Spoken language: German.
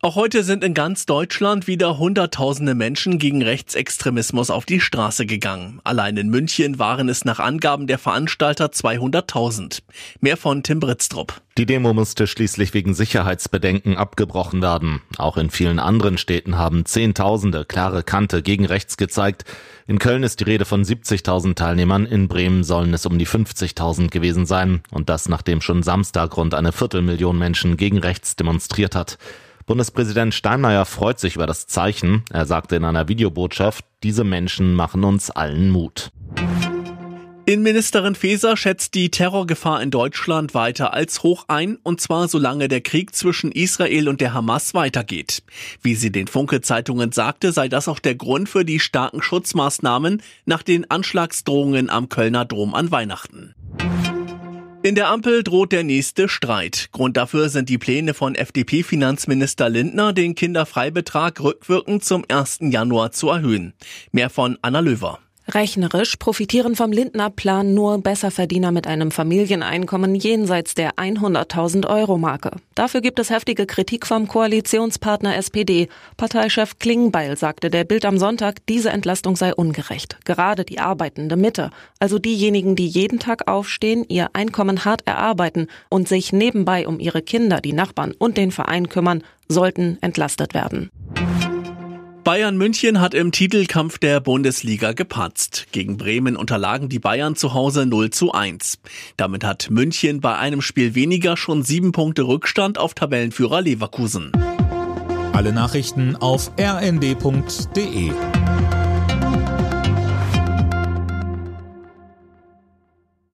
Auch heute sind in ganz Deutschland wieder Hunderttausende Menschen gegen Rechtsextremismus auf die Straße gegangen. Allein in München waren es nach Angaben der Veranstalter 200.000. Mehr von Tim Britztrup. Die Demo musste schließlich wegen Sicherheitsbedenken abgebrochen werden. Auch in vielen anderen Städten haben Zehntausende klare Kante gegen rechts gezeigt. In Köln ist die Rede von 70.000 Teilnehmern, in Bremen sollen es um die 50.000 gewesen sein. Und das nachdem schon Samstag rund eine Viertelmillion Menschen gegen rechts demonstriert hat. Bundespräsident Steinmeier freut sich über das Zeichen. Er sagte in einer Videobotschaft, diese Menschen machen uns allen Mut. Innenministerin Faeser schätzt die Terrorgefahr in Deutschland weiter als hoch ein, und zwar solange der Krieg zwischen Israel und der Hamas weitergeht. Wie sie den Funke-Zeitungen sagte, sei das auch der Grund für die starken Schutzmaßnahmen nach den Anschlagsdrohungen am Kölner Dom an Weihnachten. In der Ampel droht der nächste Streit. Grund dafür sind die Pläne von FDP-Finanzminister Lindner, den Kinderfreibetrag rückwirkend zum 1. Januar zu erhöhen. Mehr von Anna Löwer. Rechnerisch profitieren vom Lindner-Plan nur Besserverdiener mit einem Familieneinkommen jenseits der 100.000 Euro Marke. Dafür gibt es heftige Kritik vom Koalitionspartner SPD. Parteichef Klingbeil sagte der Bild am Sonntag, diese Entlastung sei ungerecht. Gerade die arbeitende Mitte, also diejenigen, die jeden Tag aufstehen, ihr Einkommen hart erarbeiten und sich nebenbei um ihre Kinder, die Nachbarn und den Verein kümmern, sollten entlastet werden. Bayern München hat im Titelkampf der Bundesliga gepatzt. Gegen Bremen unterlagen die Bayern zu Hause 0 zu 1. Damit hat München bei einem Spiel weniger schon sieben Punkte Rückstand auf Tabellenführer Leverkusen. Alle Nachrichten auf rnd.de